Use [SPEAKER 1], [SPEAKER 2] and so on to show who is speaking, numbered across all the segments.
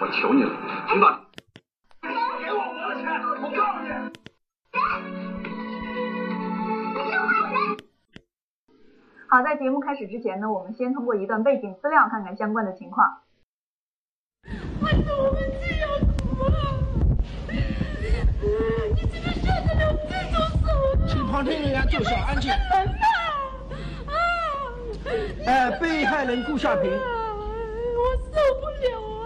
[SPEAKER 1] 我求你了，听到？给我我的钱！我告诉你！
[SPEAKER 2] 好，在节目开始之前呢，我们先通过一段背景资料看看相关的情况。
[SPEAKER 3] 孩子，我们就要死了！你这个设置了这种手
[SPEAKER 4] 请旁听人员坐下，安静。
[SPEAKER 3] 人呐！啊！
[SPEAKER 4] 哎，被害人顾夏平，
[SPEAKER 3] 我受不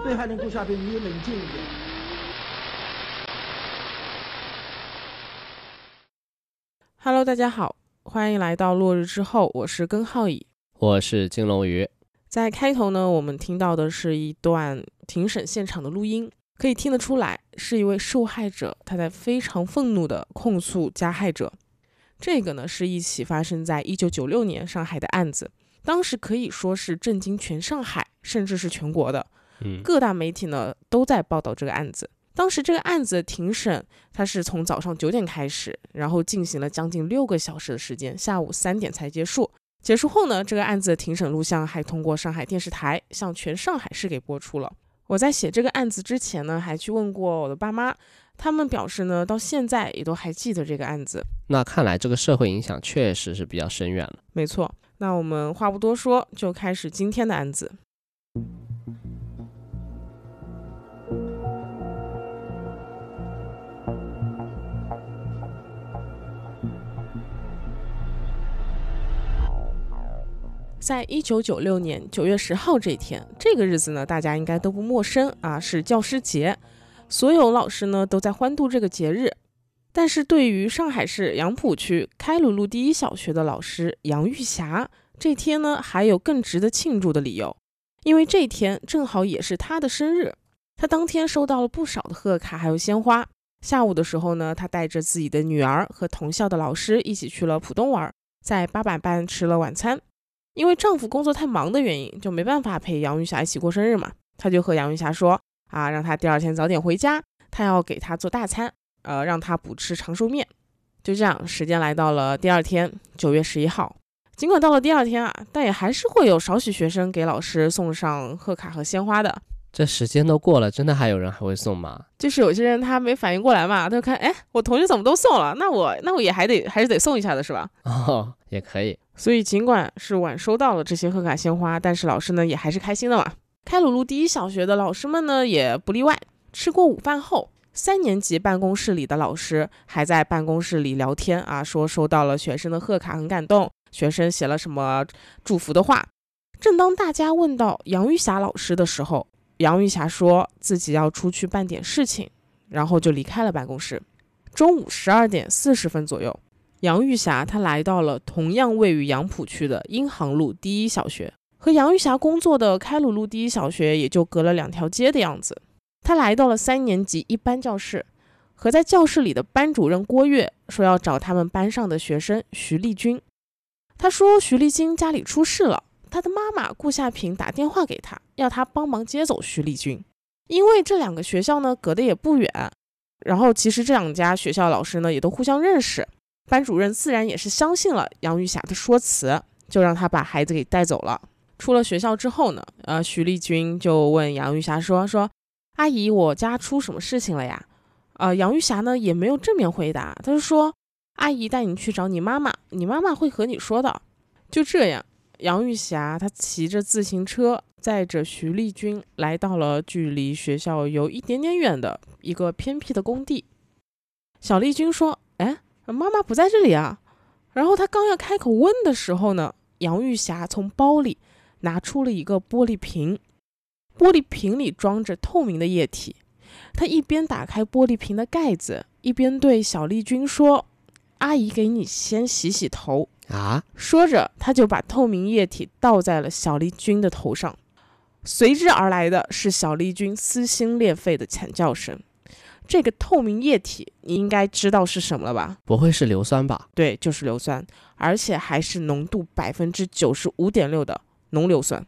[SPEAKER 4] 被害人顾夏平，你冷静一点。
[SPEAKER 5] Hello，大家好，欢迎来到落日之后，我是根浩乙。
[SPEAKER 6] 我是金龙鱼。
[SPEAKER 5] 在开头呢，我们听到的是一段庭审现场的录音，可以听得出来，是一位受害者他在非常愤怒的控诉加害者。这个呢，是一起发生在一九九六年上海的案子，当时可以说是震惊全上海，甚至是全国的。
[SPEAKER 6] 嗯，
[SPEAKER 5] 各大媒体呢都在报道这个案子。当时这个案子的庭审，它是从早上九点开始，然后进行了将近六个小时的时间，下午三点才结束。结束后呢，这个案子的庭审录像还通过上海电视台向全上海市给播出了。我在写这个案子之前呢，还去问过我的爸妈，他们表示呢，到现在也都还记得这个案子。
[SPEAKER 6] 那看来这个社会影响确实是比较深远了。
[SPEAKER 5] 没错，那我们话不多说，就开始今天的案子。在一九九六年九月十号这一天，这个日子呢，大家应该都不陌生啊，是教师节，所有老师呢都在欢度这个节日。但是对于上海市杨浦区开鲁路第一小学的老师杨玉霞，这天呢还有更值得庆祝的理由，因为这天正好也是她的生日。她当天收到了不少的贺卡，还有鲜花。下午的时候呢，她带着自己的女儿和同校的老师一起去了浦东玩，在八佰伴吃了晚餐。因为丈夫工作太忙的原因，就没办法陪杨玉霞一起过生日嘛。她就和杨玉霞说啊，让她第二天早点回家，她要给她做大餐，呃，让她补吃长寿面。就这样，时间来到了第二天，九月十一号。尽管到了第二天啊，但也还是会有少许学生给老师送上贺卡和鲜花的。
[SPEAKER 6] 这时间都过了，真的还有人还会送吗？
[SPEAKER 5] 就是有些人他没反应过来嘛，他就看，哎，我同学怎么都送了，那我那我也还得还是得送一下的是吧？
[SPEAKER 6] 哦，也可以。
[SPEAKER 5] 所以尽管是晚收到了这些贺卡鲜花，但是老师呢也还是开心的嘛。开鲁路第一小学的老师们呢也不例外。吃过午饭后，三年级办公室里的老师还在办公室里聊天啊，说收到了学生的贺卡，很感动，学生写了什么祝福的话。正当大家问到杨玉霞老师的时候，杨玉霞说自己要出去办点事情，然后就离开了办公室。中午十二点四十分左右。杨玉霞她来到了同样位于杨浦区的英航路第一小学，和杨玉霞工作的开鲁路第一小学也就隔了两条街的样子。她来到了三年级一班教室，和在教室里的班主任郭月说要找他们班上的学生徐丽君。他说徐丽君家里出事了，她的妈妈顾夏平打电话给他，要他帮忙接走徐丽君，因为这两个学校呢隔得也不远，然后其实这两家学校老师呢也都互相认识。班主任自然也是相信了杨玉霞的说辞，就让他把孩子给带走了。出了学校之后呢，呃，徐丽君就问杨玉霞说：“说阿姨，我家出什么事情了呀？”呃，杨玉霞呢也没有正面回答，她就说：“阿姨带你去找你妈妈，你妈妈会和你说的。”就这样，杨玉霞她骑着自行车载着徐丽君来到了距离学校有一点点远的一个偏僻的工地。小丽君说：“哎。”妈妈不在这里啊！然后他刚要开口问的时候呢，杨玉霞从包里拿出了一个玻璃瓶，玻璃瓶里装着透明的液体。她一边打开玻璃瓶的盖子，一边对小丽君说：“阿姨，给你先洗洗头
[SPEAKER 6] 啊！”
[SPEAKER 5] 说着，他就把透明液体倒在了小丽君的头上，随之而来的是小丽君撕心裂肺的惨叫声。这个透明液体，你应该知道是什么了吧？
[SPEAKER 6] 不会是硫酸吧？
[SPEAKER 5] 对，就是硫酸，而且还是浓度百分之九十五点六的浓硫酸。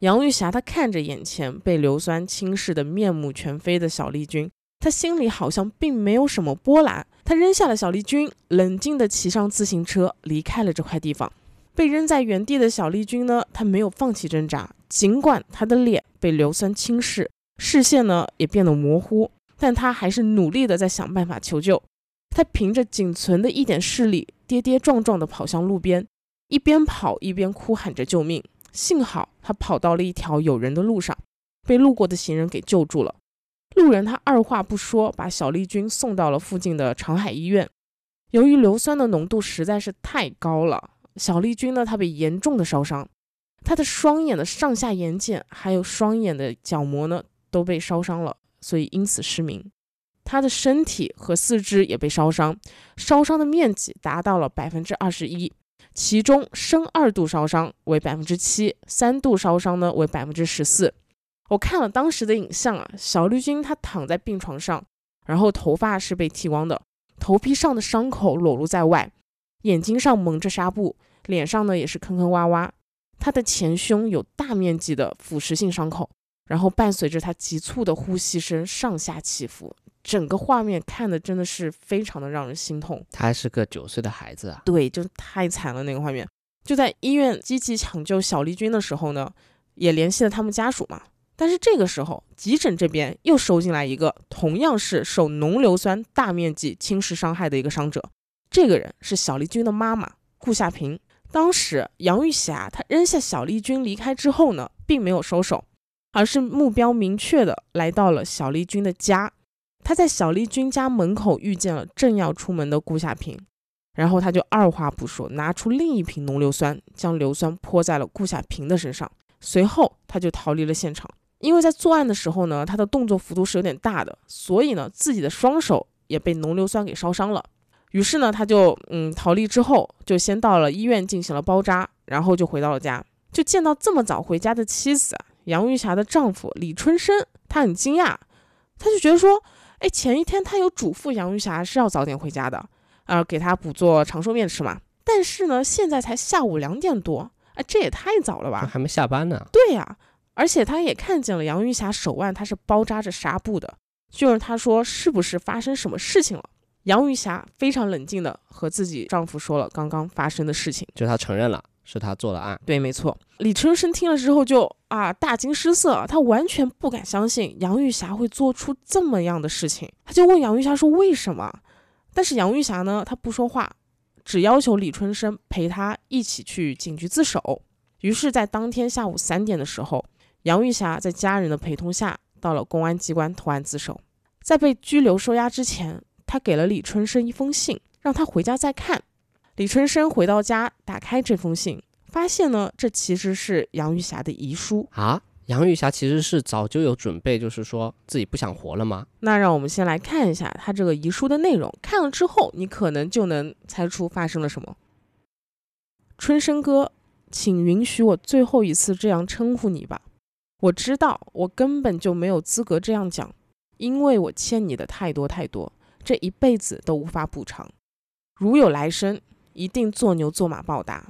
[SPEAKER 5] 杨玉霞她看着眼前被硫酸侵蚀的面目全非的小丽君，她心里好像并没有什么波澜。她扔下了小丽君，冷静地骑上自行车离开了这块地方。被扔在原地的小丽君呢，她没有放弃挣扎，尽管她的脸被硫酸侵蚀，视线呢也变得模糊，但他还是努力的在想办法求救。他凭着仅存的一点视力，跌跌撞撞地跑向路边，一边跑一边哭喊着救命。幸好他跑到了一条有人的路上，被路过的行人给救住了。路人他二话不说，把小丽君送到了附近的长海医院。由于硫酸的浓度实在是太高了，小丽君呢，她被严重的烧伤，她的双眼的上下眼睑还有双眼的角膜呢都被烧伤了，所以因此失明。他的身体和四肢也被烧伤，烧伤的面积达到了百分之二十一，其中深二度烧伤为百分之七，三度烧伤呢为百分之十四。我看了当时的影像啊，小绿军他躺在病床上，然后头发是被剃光的。头皮上的伤口裸露在外，眼睛上蒙着纱布，脸上呢也是坑坑洼洼。他的前胸有大面积的腐蚀性伤口，然后伴随着他急促的呼吸声上下起伏，整个画面看的真的是非常的让人心痛。
[SPEAKER 6] 他还是个九岁的孩子啊，
[SPEAKER 5] 对，就太惨了那个画面。就在医院积极抢救小丽君的时候呢，也联系了他们家属嘛。但是这个时候，急诊这边又收进来一个同样是受浓硫酸大面积侵蚀伤害的一个伤者。这个人是小丽君的妈妈顾夏萍。当时杨玉霞她扔下小丽君离开之后呢，并没有收手，而是目标明确的来到了小丽君的家。他在小丽君家门口遇见了正要出门的顾夏平，然后他就二话不说，拿出另一瓶浓硫酸，将硫酸泼在了顾夏平的身上，随后他就逃离了现场。因为在作案的时候呢，他的动作幅度是有点大的，所以呢，自己的双手也被浓硫酸给烧伤了。于是呢，他就嗯逃离之后，就先到了医院进行了包扎，然后就回到了家，就见到这么早回家的妻子杨玉霞的丈夫李春生，他很惊讶，他就觉得说，哎，前一天他有嘱咐杨玉霞是要早点回家的，呃，给他补做长寿面吃嘛。但是呢，现在才下午两点多，哎，这也太早了吧？
[SPEAKER 6] 还没下班呢。
[SPEAKER 5] 对呀。而且他也看见了杨玉霞手腕，他是包扎着纱布的。就是他说，是不是发生什么事情了？杨玉霞非常冷静的和自己丈夫说了刚刚发生的事情，
[SPEAKER 6] 就她承认了是他做的案。
[SPEAKER 5] 对，没错。李春生听了之后就啊大惊失色，他完全不敢相信杨玉霞会做出这么样的事情，他就问杨玉霞说为什么？但是杨玉霞呢，她不说话，只要求李春生陪她一起去警局自首。于是，在当天下午三点的时候。杨玉霞在家人的陪同下到了公安机关投案自首，在被拘留收押之前，他给了李春生一封信，让他回家再看。李春生回到家，打开这封信，发现呢，这其实是杨玉霞的遗书
[SPEAKER 6] 啊。杨玉霞其实是早就有准备，就是说自己不想活了吗？
[SPEAKER 5] 那让我们先来看一下他这个遗书的内容，看了之后，你可能就能猜出发生了什么。春生哥，请允许我最后一次这样称呼你吧。我知道我根本就没有资格这样讲，因为我欠你的太多太多，这一辈子都无法补偿。如有来生，一定做牛做马报答。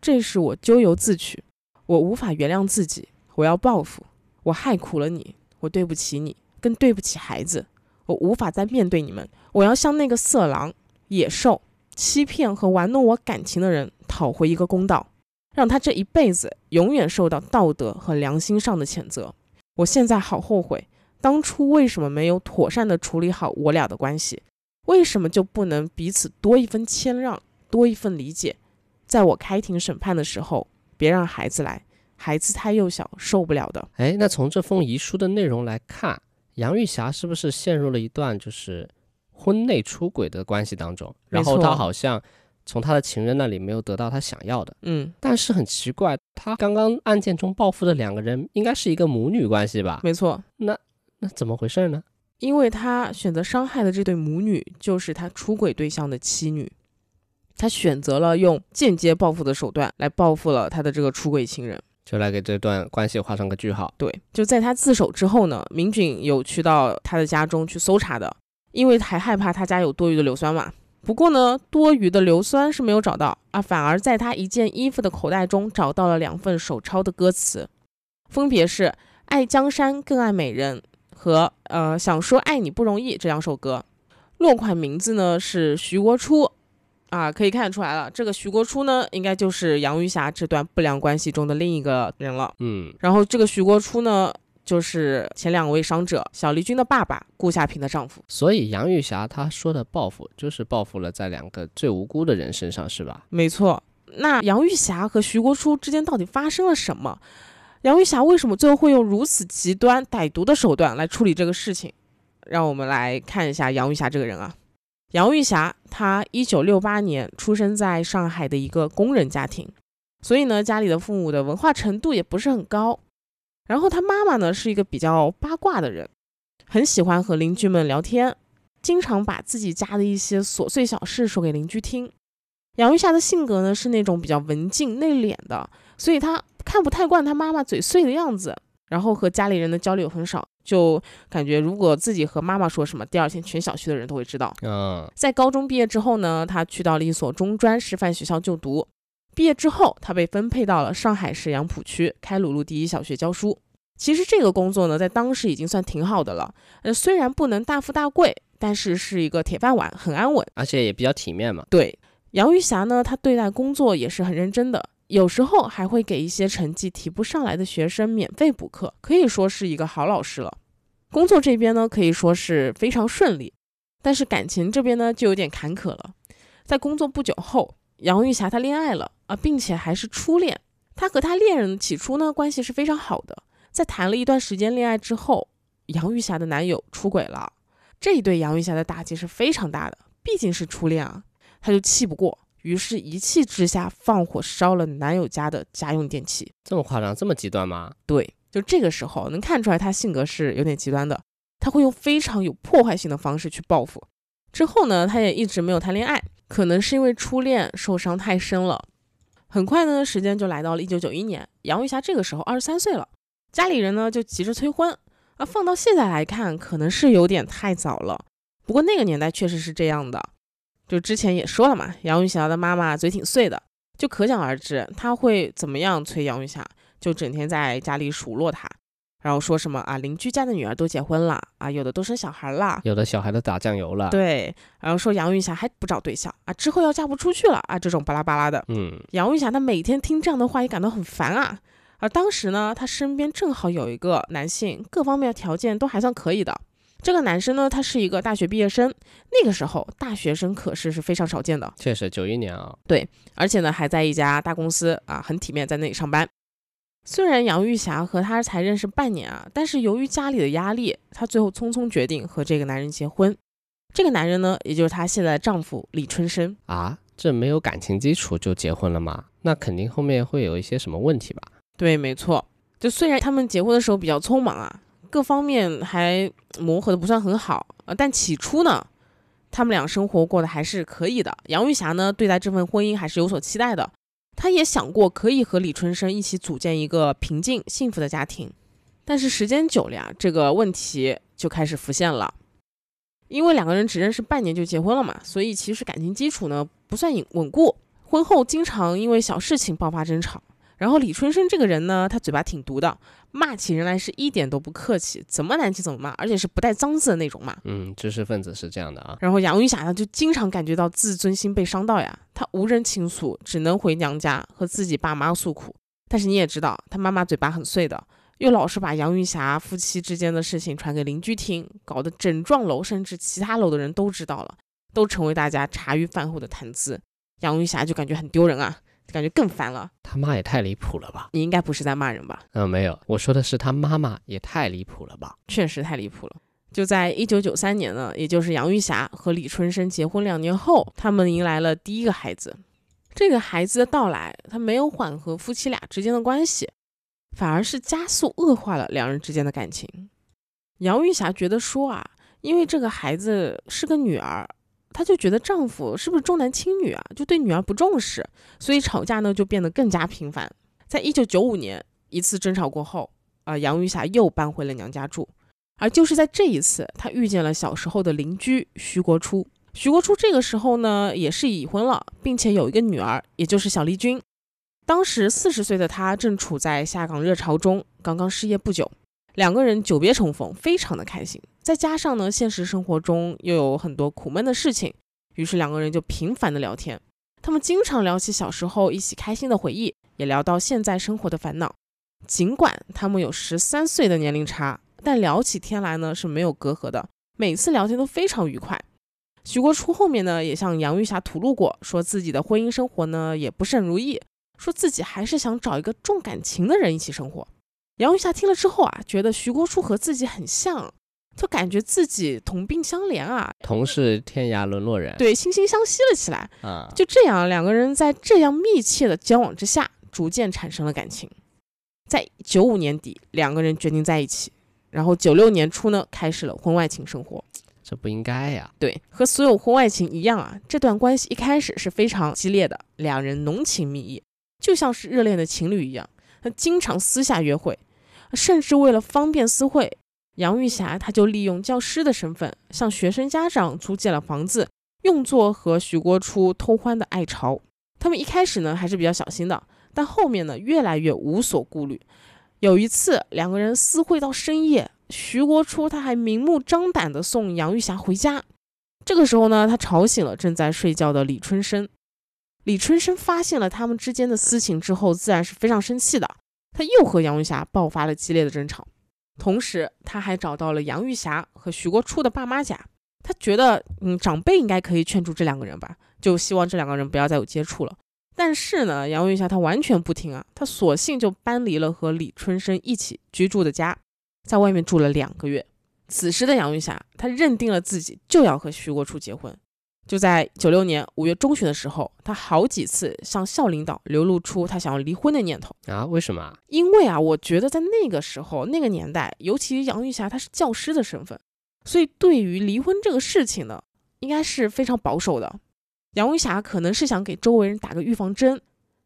[SPEAKER 5] 这是我咎由自取，我无法原谅自己，我要报复。我害苦了你，我对不起你，更对不起孩子。我无法再面对你们，我要向那个色狼、野兽、欺骗和玩弄我感情的人讨回一个公道。让他这一辈子永远受到道德和良心上的谴责。我现在好后悔，当初为什么没有妥善的处理好我俩的关系？为什么就不能彼此多一分谦让，多一份理解？在我开庭审判的时候，别让孩子来，孩子太幼小，受不了的。
[SPEAKER 6] 哎，那从这封遗书的内容来看，杨玉霞是不是陷入了一段就是婚内出轨的关系当中？然后她好像。从她的情人那里没有得到她想要的，
[SPEAKER 5] 嗯，
[SPEAKER 6] 但是很奇怪，她刚刚案件中报复的两个人应该是一个母女关系吧？
[SPEAKER 5] 没错，
[SPEAKER 6] 那那怎么回事呢？
[SPEAKER 5] 因为他选择伤害的这对母女就是他出轨对象的妻女，他选择了用间接报复的手段来报复了他的这个出轨情人，
[SPEAKER 6] 就来给这段关系画上个句号。
[SPEAKER 5] 对，就在他自首之后呢，民警有去到他的家中去搜查的，因为还害怕他家有多余的硫酸嘛。不过呢，多余的硫酸是没有找到啊，反而在他一件衣服的口袋中找到了两份手抄的歌词，分别是“爱江山更爱美人”和“呃想说爱你不容易”这两首歌。落款名字呢是徐国初，啊，可以看得出来了，这个徐国初呢，应该就是杨玉霞这段不良关系中的另一个人了。
[SPEAKER 6] 嗯，
[SPEAKER 5] 然后这个徐国初呢。就是前两位伤者小丽君的爸爸顾夏平的丈夫。
[SPEAKER 6] 所以杨玉霞她说的报复，就是报复了在两个最无辜的人身上，是吧？
[SPEAKER 5] 没错。那杨玉霞和徐国初之间到底发生了什么？杨玉霞为什么最后会用如此极端歹毒的手段来处理这个事情？让我们来看一下杨玉霞这个人啊。杨玉霞，她一九六八年出生在上海的一个工人家庭，所以呢，家里的父母的文化程度也不是很高。然后她妈妈呢是一个比较八卦的人，很喜欢和邻居们聊天，经常把自己家的一些琐碎小事说给邻居听。杨玉霞的性格呢是那种比较文静内敛的，所以她看不太惯她妈妈嘴碎的样子，然后和家里人的交流很少。就感觉，如果自己和妈妈说什么，第二天全小区的人都会知道。
[SPEAKER 6] 嗯，
[SPEAKER 5] 在高中毕业之后呢，他去到了一所中专师范学校就读。毕业之后，他被分配到了上海市杨浦区开鲁路第一小学教书。其实这个工作呢，在当时已经算挺好的了。呃，虽然不能大富大贵，但是是一个铁饭碗，很安稳，
[SPEAKER 6] 而且也比较体面嘛。
[SPEAKER 5] 对，杨玉霞呢，她对待工作也是很认真的，有时候还会给一些成绩提不上来的学生免费补课，可以说是一个好老师了。工作这边呢，可以说是非常顺利，但是感情这边呢，就有点坎坷了。在工作不久后，杨玉霞她恋爱了啊，并且还是初恋。她和她恋人起初呢，关系是非常好的。在谈了一段时间恋爱之后，杨玉霞的男友出轨了，这一对杨玉霞的打击是非常大的，毕竟是初恋啊，她就气不过，于是一气之下放火烧了男友家的家用电器。
[SPEAKER 6] 这么夸张，这么极端吗？
[SPEAKER 5] 对。就这个时候能看出来，他性格是有点极端的，他会用非常有破坏性的方式去报复。之后呢，他也一直没有谈恋爱，可能是因为初恋受伤太深了。很快呢，时间就来到了一九九一年，杨玉霞这个时候二十三岁了，家里人呢就急着催婚。啊，放到现在来看，可能是有点太早了。不过那个年代确实是这样的，就之前也说了嘛，杨玉霞的妈妈嘴挺碎的，就可想而知她会怎么样催杨玉霞。就整天在家里数落她，然后说什么啊，邻居家的女儿都结婚了啊，有的都生小孩了，
[SPEAKER 6] 有的小孩都打酱油了。
[SPEAKER 5] 对，然后说杨玉霞还不找对象啊，之后要嫁不出去了啊，这种巴拉巴拉的。
[SPEAKER 6] 嗯，
[SPEAKER 5] 杨玉霞她每天听这样的话也感到很烦啊。而当时呢，她身边正好有一个男性，各方面条件都还算可以的。这个男生呢，他是一个大学毕业生，那个时候大学生可是是非常少见的。
[SPEAKER 6] 确实，九一年啊。
[SPEAKER 5] 对，而且呢，还在一家大公司啊，很体面，在那里上班。虽然杨玉霞和他才认识半年啊，但是由于家里的压力，她最后匆匆决定和这个男人结婚。这个男人呢，也就是她现在的丈夫李春生
[SPEAKER 6] 啊。这没有感情基础就结婚了吗？那肯定后面会有一些什么问题吧？
[SPEAKER 5] 对，没错。就虽然他们结婚的时候比较匆忙啊，各方面还磨合的不算很好啊，但起初呢，他们俩生活过得还是可以的。杨玉霞呢，对待这份婚姻还是有所期待的。她也想过可以和李春生一起组建一个平静幸福的家庭，但是时间久了呀，这个问题就开始浮现了。因为两个人只认识半年就结婚了嘛，所以其实感情基础呢不算稳固。婚后经常因为小事情爆发争吵。然后李春生这个人呢，他嘴巴挺毒的，骂起人来是一点都不客气，怎么难听怎么骂，而且是不带脏字的那种骂。
[SPEAKER 6] 嗯，知识分子是这样的啊。
[SPEAKER 5] 然后杨玉霞呢，就经常感觉到自尊心被伤到呀，她无人倾诉，只能回娘家和自己爸妈诉苦。但是你也知道，她妈妈嘴巴很碎的，又老是把杨玉霞夫妻之间的事情传给邻居听，搞得整幢楼甚至其他楼的人都知道了，都成为大家茶余饭后的谈资。杨玉霞就感觉很丢人啊。感觉更烦了，
[SPEAKER 6] 他妈也太离谱了吧？
[SPEAKER 5] 你应该不是在骂人吧？
[SPEAKER 6] 嗯，没有，我说的是他妈妈也太离谱了吧？
[SPEAKER 5] 确实太离谱了。就在一九九三年呢，也就是杨玉霞和李春生结婚两年后，他们迎来了第一个孩子。这个孩子的到来，他没有缓和夫妻俩之间的关系，反而是加速恶化了两人之间的感情。杨玉霞觉得说啊，因为这个孩子是个女儿。她就觉得丈夫是不是重男轻女啊？就对女儿不重视，所以吵架呢就变得更加频繁。在一九九五年一次争吵过后，啊，杨玉霞又搬回了娘家住。而就是在这一次，她遇见了小时候的邻居徐国初。徐国初这个时候呢也是已婚了，并且有一个女儿，也就是小丽君。当时四十岁的他正处在下岗热潮中，刚刚失业不久。两个人久别重逢，非常的开心。再加上呢，现实生活中又有很多苦闷的事情，于是两个人就频繁的聊天。他们经常聊起小时候一起开心的回忆，也聊到现在生活的烦恼。尽管他们有十三岁的年龄差，但聊起天来呢是没有隔阂的，每次聊天都非常愉快。徐国初后面呢也向杨玉霞吐露过，说自己的婚姻生活呢也不甚如意，说自己还是想找一个重感情的人一起生活。杨玉霞听了之后啊，觉得徐国初和自己很像，就感觉自己同病相怜啊，
[SPEAKER 6] 同是天涯沦落人，
[SPEAKER 5] 对，惺惺相惜了起来
[SPEAKER 6] 啊。
[SPEAKER 5] 就这样，两个人在这样密切的交往之下，逐渐产生了感情。在九五年底，两个人决定在一起，然后九六年初呢，开始了婚外情生活。
[SPEAKER 6] 这不应该呀！
[SPEAKER 5] 对，和所有婚外情一样啊，这段关系一开始是非常激烈的，两人浓情蜜意，就像是热恋的情侣一样。他经常私下约会，甚至为了方便私会，杨玉霞她就利用教师的身份，向学生家长租借了房子，用作和徐国初偷欢的爱巢。他们一开始呢还是比较小心的，但后面呢越来越无所顾虑。有一次，两个人私会到深夜。徐国初他还明目张胆地送杨玉霞回家，这个时候呢，他吵醒了正在睡觉的李春生。李春生发现了他们之间的私情之后，自然是非常生气的，他又和杨玉霞爆发了激烈的争吵。同时，他还找到了杨玉霞和徐国初的爸妈家，他觉得，嗯，长辈应该可以劝住这两个人吧，就希望这两个人不要再有接触了。但是呢，杨玉霞她完全不听啊，她索性就搬离了和李春生一起居住的家。在外面住了两个月，此时的杨玉霞，她认定了自己就要和徐国初结婚。就在九六年五月中旬的时候，他好几次向校领导流露出他想要离婚的念头
[SPEAKER 6] 啊？为什么？
[SPEAKER 5] 因为啊，我觉得在那个时候、那个年代，尤其杨玉霞她是教师的身份，所以对于离婚这个事情呢，应该是非常保守的。杨玉霞可能是想给周围人打个预防针。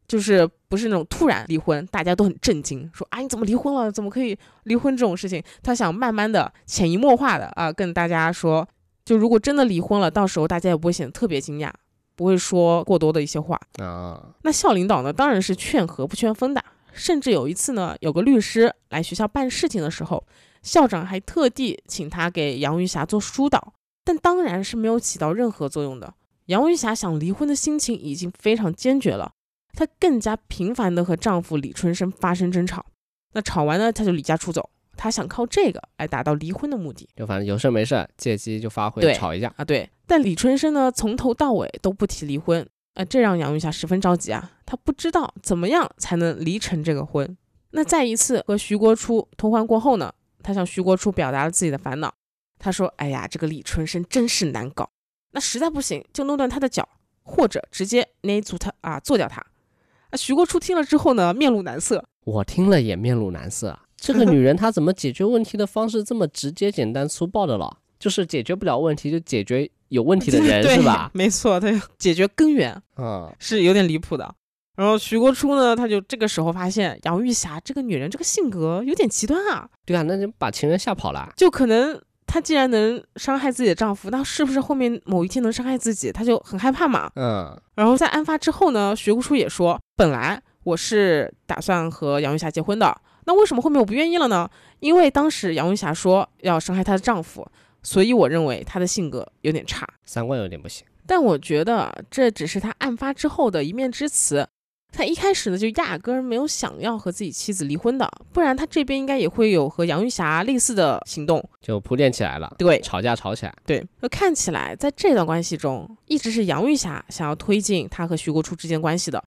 [SPEAKER 5] 就是不是那种突然离婚，大家都很震惊，说啊你怎么离婚了？怎么可以离婚这种事情？她想慢慢的潜移默化的啊跟大家说，就如果真的离婚了，到时候大家也不会显得特别惊讶，不会说过多的一些话
[SPEAKER 6] 啊。
[SPEAKER 5] 那校领导呢，当然是劝和不劝分的，甚至有一次呢，有个律师来学校办事情的时候，校长还特地请他给杨玉霞做疏导，但当然是没有起到任何作用的。杨玉霞想离婚的心情已经非常坚决了。她更加频繁的和丈夫李春生发生争吵，那吵完呢，她就离家出走。她想靠这个来达到离婚的目的，
[SPEAKER 6] 就反正有事没事借机就发挥，吵一架
[SPEAKER 5] 啊。对，但李春生呢，从头到尾都不提离婚，啊，这让杨玉霞十分着急啊。她不知道怎么样才能离成这个婚。那在一次和徐国初通欢过后呢，他向徐国初表达了自己的烦恼。他说：“哎呀，这个李春生真是难搞，那实在不行就弄断他的脚，或者直接捏住他啊，做掉他。”啊，徐国初听了之后呢，面露难色。
[SPEAKER 6] 我听了也面露难色啊。这个女人她怎么解决问题的方式这么直接、简单、粗暴的了？就是解决不了问题就解决有问题的人是吧？
[SPEAKER 5] 没错，她解决根源
[SPEAKER 6] 嗯，
[SPEAKER 5] 是有点离谱的。然后徐国初呢，他就这个时候发现杨玉霞这个女人这个性格有点极端啊。
[SPEAKER 6] 对啊，那就把情人吓跑了。
[SPEAKER 5] 就可能她既然能伤害自己的丈夫，那是不是后面某一天能伤害自己？她就很害怕嘛。
[SPEAKER 6] 嗯。
[SPEAKER 5] 然后在案发之后呢，徐国初也说。本来我是打算和杨玉霞结婚的，那为什么后面我不愿意了呢？因为当时杨玉霞说要伤害她的丈夫，所以我认为她的性格有点差，
[SPEAKER 6] 三观有点不行。
[SPEAKER 5] 但我觉得这只是她案发之后的一面之词，他一开始呢就压根儿没有想要和自己妻子离婚的，不然他这边应该也会有和杨玉霞类似的行动，
[SPEAKER 6] 就铺垫起来了。
[SPEAKER 5] 对，
[SPEAKER 6] 吵架吵起来。
[SPEAKER 5] 对，那看起来在这段关系中，一直是杨玉霞想要推进他和徐国初之间关系的。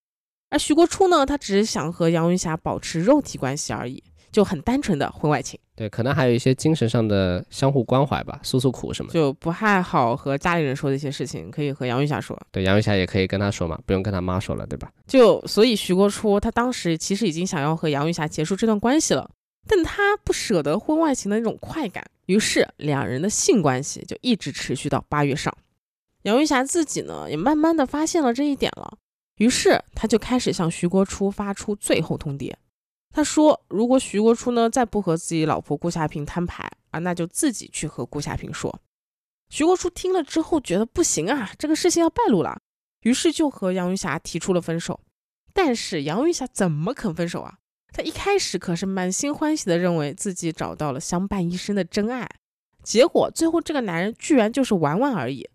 [SPEAKER 5] 而徐国初呢，他只是想和杨云霞保持肉体关系而已，就很单纯的婚外情。
[SPEAKER 6] 对，可能还有一些精神上的相互关怀吧，诉诉苦什么，
[SPEAKER 5] 就不太好和家里人说的一些事情，可以和杨云霞说。
[SPEAKER 6] 对，杨云霞也可以跟他说嘛，不用跟他妈说了，对吧？
[SPEAKER 5] 就所以徐国初他当时其实已经想要和杨云霞结束这段关系了，但他不舍得婚外情的那种快感，于是两人的性关系就一直持续到八月上。杨云霞自己呢，也慢慢的发现了这一点了。于是他就开始向徐国初发出最后通牒。他说：“如果徐国初呢再不和自己老婆顾夏萍摊牌啊，那就自己去和顾夏萍说。”徐国初听了之后觉得不行啊，这个事情要败露了，于是就和杨玉霞提出了分手。但是杨玉霞怎么肯分手啊？她一开始可是满心欢喜的认为自己找到了相伴一生的真爱，结果最后这个男人居然就是玩玩而已。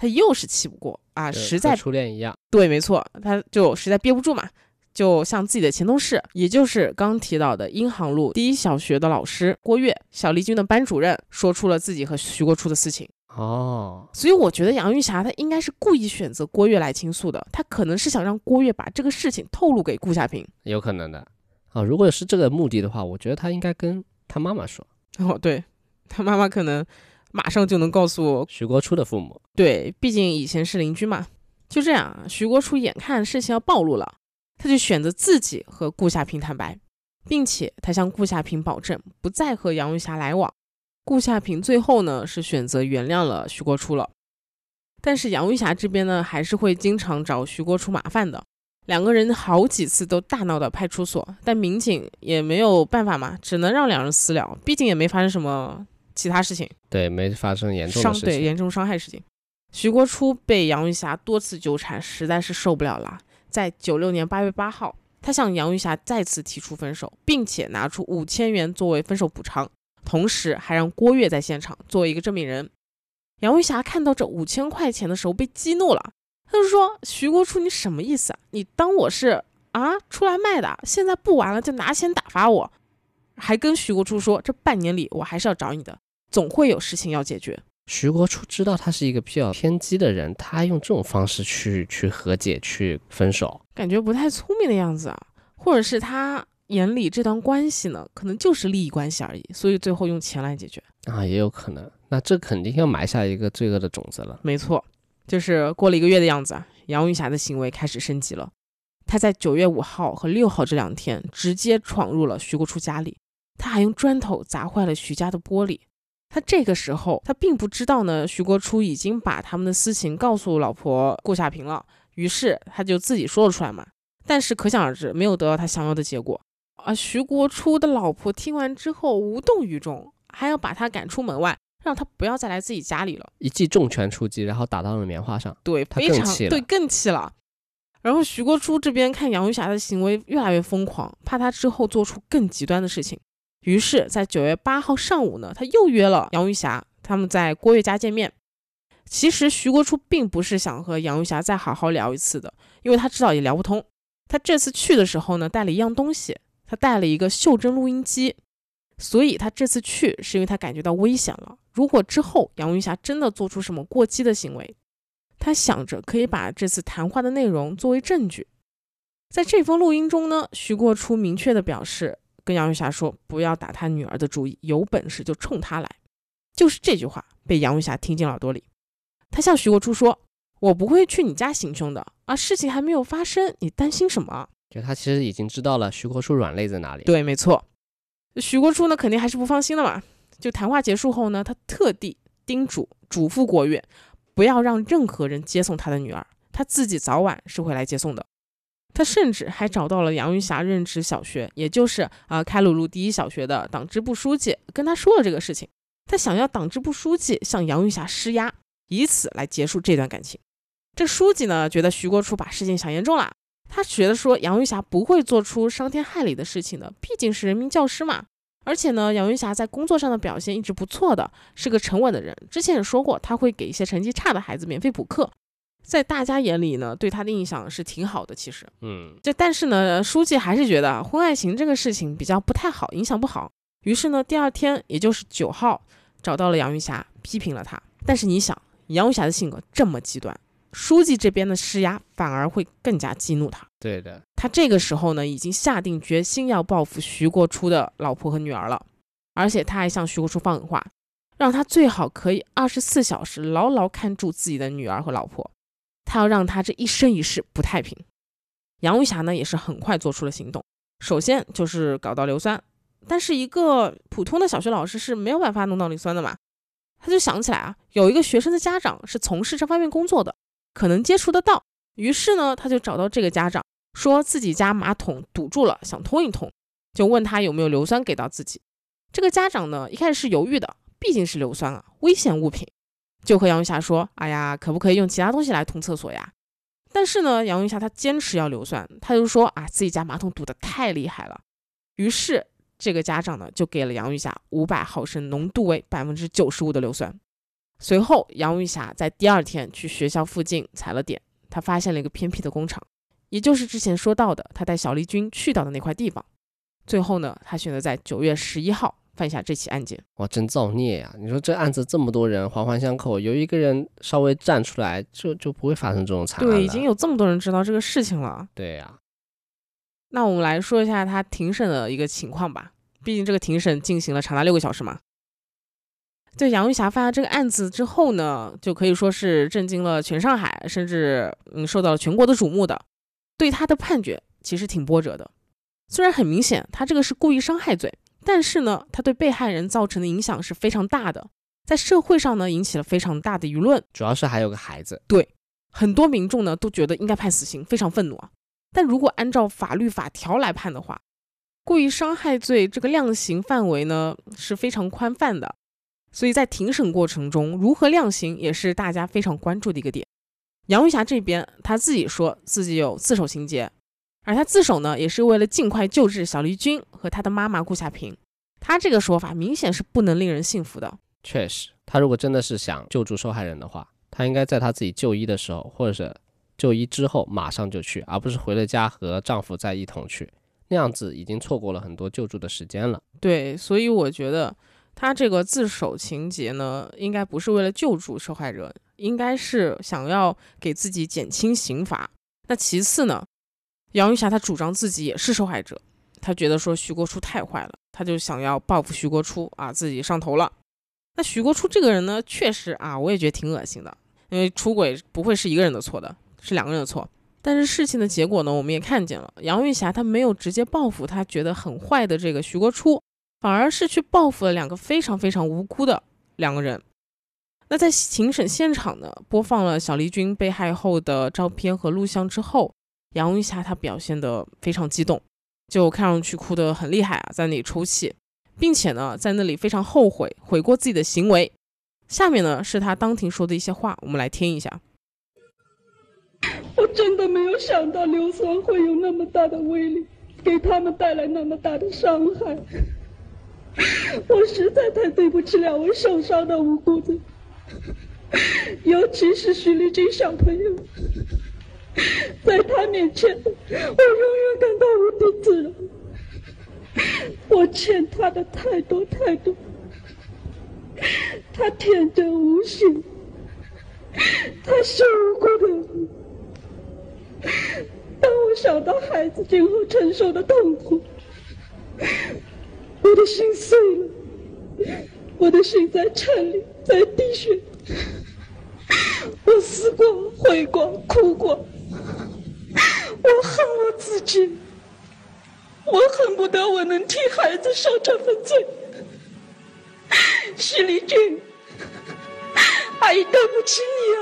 [SPEAKER 5] 他又是气不过啊，实在
[SPEAKER 6] 初恋一样。
[SPEAKER 5] 对，没错，他就实在憋不住嘛，就向自己的前同事，也就是刚提到的英航路第一小学的老师郭跃，小丽君的班主任，说出了自己和徐国初的事情。
[SPEAKER 6] 哦，
[SPEAKER 5] 所以我觉得杨玉霞她应该是故意选择郭跃来倾诉的，她可能是想让郭跃把这个事情透露给顾夏平。
[SPEAKER 6] 有可能的啊，如果是这个目的的话，我觉得她应该跟她妈妈说。
[SPEAKER 5] 哦，对，她妈妈可能马上就能告诉
[SPEAKER 6] 徐国初的父母。
[SPEAKER 5] 对，毕竟以前是邻居嘛。就这样，徐国初眼看事情要暴露了，他就选择自己和顾夏平坦白，并且他向顾夏平保证不再和杨玉霞来往。顾夏平最后呢是选择原谅了徐国初了，但是杨玉霞这边呢还是会经常找徐国初麻烦的，两个人好几次都大闹到派出所，但民警也没有办法嘛，只能让两人私了，毕竟也没发生什么其他事情，
[SPEAKER 6] 对，没发生严重
[SPEAKER 5] 伤。对严重伤害事情。徐国初被杨玉霞多次纠缠，实在是受不了了。在九六年八月八号，他向杨玉霞再次提出分手，并且拿出五千元作为分手补偿，同时还让郭跃在现场作为一个证明人。杨玉霞看到这五千块钱的时候被激怒了，他就说：“徐国初，你什么意思啊？你当我是啊出来卖的？现在不玩了就拿钱打发我？”还跟徐国初说：“这半年里我还是要找你的，总会有事情要解决。”
[SPEAKER 6] 徐国初知道他是一个比较偏激的人，他用这种方式去去和解、去分手，
[SPEAKER 5] 感觉不太聪明的样子啊，或者是他眼里这段关系呢，可能就是利益关系而已，所以最后用钱来解决。
[SPEAKER 6] 啊，也有可能。那这肯定要埋下一个罪恶的种子了。
[SPEAKER 5] 没错，就是过了一个月的样子啊，杨玉霞的行为开始升级了。她在九月五号和六号这两天直接闯入了徐国初家里，她还用砖头砸坏了徐家的玻璃。他这个时候，他并不知道呢，徐国初已经把他们的私情告诉老婆顾夏平了，于是他就自己说了出来嘛。但是可想而知，没有得到他想要的结果。啊徐国初的老婆听完之后无动于衷，还要把他赶出门外，让他不要再来自己家里了。
[SPEAKER 6] 一记重拳出击，然后打到了棉花上。
[SPEAKER 5] 对，非常对，更气了。然后徐国初这边看杨玉霞的行为越来越疯狂，怕她之后做出更极端的事情。于是，在九月八号上午呢，他又约了杨玉霞，他们在郭跃家见面。其实徐国初并不是想和杨玉霞再好好聊一次的，因为他知道也聊不通。他这次去的时候呢，带了一样东西，他带了一个袖珍录音机，所以他这次去是因为他感觉到危险了。如果之后杨玉霞真的做出什么过激的行为，他想着可以把这次谈话的内容作为证据。在这封录音中呢，徐国初明确的表示。跟杨玉霞说不要打他女儿的主意，有本事就冲他来。就是这句话被杨玉霞听进耳朵里。他向徐国初说：“我不会去你家行凶的啊，事情还没有发生，你担心什么？”
[SPEAKER 6] 就他其实已经知道了徐国初软肋在哪里。
[SPEAKER 5] 对，没错。徐国初呢，肯定还是不放心的嘛。就谈话结束后呢，他特地叮嘱嘱咐郭跃，不要让任何人接送他的女儿，他自己早晚是会来接送的。他甚至还找到了杨玉霞任职小学，也就是啊开鲁路第一小学的党支部书记，跟他说了这个事情。他想要党支部书记向杨玉霞施压，以此来结束这段感情。这书记呢，觉得徐国初把事情想严重了，他觉得说杨玉霞不会做出伤天害理的事情的，毕竟是人民教师嘛。而且呢，杨玉霞在工作上的表现一直不错的，是个沉稳的人。之前也说过，他会给一些成绩差的孩子免费补课。在大家眼里呢，对他的印象是挺好的。其实，
[SPEAKER 6] 嗯，
[SPEAKER 5] 这但是呢，书记还是觉得婚外情这个事情比较不太好，影响不好。于是呢，第二天，也就是九号，找到了杨玉霞，批评了他。但是你想，杨玉霞的性格这么极端，书记这边的施压反而会更加激怒他。
[SPEAKER 6] 对的，
[SPEAKER 5] 他这个时候呢，已经下定决心要报复徐国初的老婆和女儿了，而且他还向徐国初放狠话，让他最好可以二十四小时牢牢看住自己的女儿和老婆。他要让他这一生一世不太平。杨玉霞呢，也是很快做出了行动。首先就是搞到硫酸，但是一个普通的小学老师是没有办法弄到硫酸的嘛。他就想起来啊，有一个学生的家长是从事这方面工作的，可能接触得到。于是呢，他就找到这个家长，说自己家马桶堵住了，想通一通，就问他有没有硫酸给到自己。这个家长呢，一开始是犹豫的，毕竟是硫酸啊，危险物品。就和杨玉霞说：“哎呀，可不可以用其他东西来通厕所呀？”但是呢，杨玉霞她坚持要硫酸，她就说：“啊，自己家马桶堵得太厉害了。”于是这个家长呢，就给了杨玉霞五百毫升浓度为百分之九十五的硫酸。随后，杨玉霞在第二天去学校附近踩了点，她发现了一个偏僻的工厂，也就是之前说到的她带小丽君去到的那块地方。最后呢，他选择在九月十一号犯下这起案件。
[SPEAKER 6] 哇，真造孽呀！你说这案子这么多人环环相扣，有一个人稍微站出来，就就不会发生这种惨案
[SPEAKER 5] 对，已经有这么多人知道这个事情了。
[SPEAKER 6] 对呀。
[SPEAKER 5] 那我们来说一下他庭审的一个情况吧。毕竟这个庭审进行了长达六个小时嘛。在杨玉霞犯下这个案子之后呢，就可以说是震惊了全上海，甚至嗯受到了全国的瞩目的。对他的判决其实挺波折的。虽然很明显他这个是故意伤害罪，但是呢，他对被害人造成的影响是非常大的，在社会上呢引起了非常大的舆论。
[SPEAKER 6] 主要是还有个孩子。
[SPEAKER 5] 对，很多民众呢都觉得应该判死刑，非常愤怒啊。但如果按照法律法条来判的话，故意伤害罪这个量刑范围呢是非常宽泛的，所以在庭审过程中如何量刑也是大家非常关注的一个点。杨玉霞这边她自己说自己有自首情节，而他自首呢也是为了尽快救治小丽君和他的妈妈顾夏萍。他这个说法明显是不能令人信服的。
[SPEAKER 6] 确实，他如果真的是想救助受害人的话，他应该在他自己就医的时候，或者是就医之后马上就去，而不是回了家和丈夫再一同去。那样子已经错过了很多救助的时间了。
[SPEAKER 5] 对，所以我觉得他这个自首情节呢，应该不是为了救助受害人，应该是想要给自己减轻刑罚。那其次呢，杨玉霞她主张自己也是受害者，她觉得说徐国初太坏了，她就想要报复徐国初啊，自己上头了。那徐国初这个人呢，确实啊，我也觉得挺恶心的，因为出轨不会是一个人的错的，是两个人的错。但是事情的结果呢，我们也看见了，杨玉霞她没有直接报复她觉得很坏的这个徐国初，反而是去报复了两个非常非常无辜的两个人。那在庭审现场呢，播放了小丽君被害后的照片和录像之后，杨玉霞她表现得非常激动，就看上去哭得很厉害啊，在那里抽泣，并且呢，在那里非常后悔悔过自己的行为。下面呢是她当庭说的一些话，我们来听一下。
[SPEAKER 3] 我真的没有想到硫酸会有那么大的威力，给他们带来那么大的伤害。我实在太对不起两位受伤的无辜的，尤其是徐丽君小朋友，在他面前，我永远感到无地自容。我欠他的太多太多，他天真无邪，他是无辜的。当我想到孩子今后承受的痛苦，我的心碎了，我的心在颤栗，在滴血。我死过，悔过，哭过，我恨我自己，我恨不得我能替孩子受这份罪。徐丽君，阿姨对不起你啊。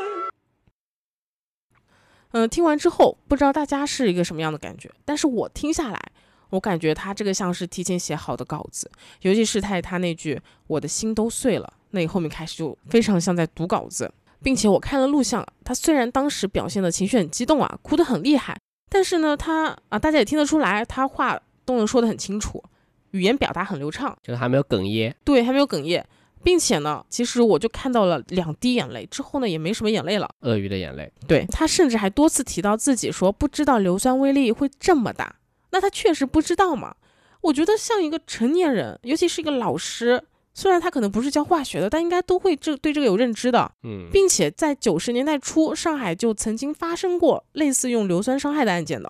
[SPEAKER 5] 嗯，听完之后，不知道大家是一个什么样的感觉？但是我听下来，我感觉他这个像是提前写好的稿子，尤其是他他那句“我的心都碎了”，那后面开始就非常像在读稿子，并且我看了录像，他虽然当时表现的情绪很激动啊，哭得很厉害，但是呢，他啊，大家也听得出来，他话都能说得很清楚，语言表达很流畅，
[SPEAKER 6] 就是还没有哽咽，
[SPEAKER 5] 对，还没有哽咽。并且呢，其实我就看到了两滴眼泪，之后呢也没什么眼泪了。
[SPEAKER 6] 鳄鱼的眼泪，
[SPEAKER 5] 对他甚至还多次提到自己说不知道硫酸威力会这么大。那他确实不知道嘛？我觉得像一个成年人，尤其是一个老师，虽然他可能不是教化学的，但应该都会这对这个有认知的。
[SPEAKER 6] 嗯，
[SPEAKER 5] 并且在九十年代初，上海就曾经发生过类似用硫酸伤害的案件的。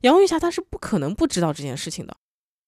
[SPEAKER 5] 杨玉霞她是不可能不知道这件事情的，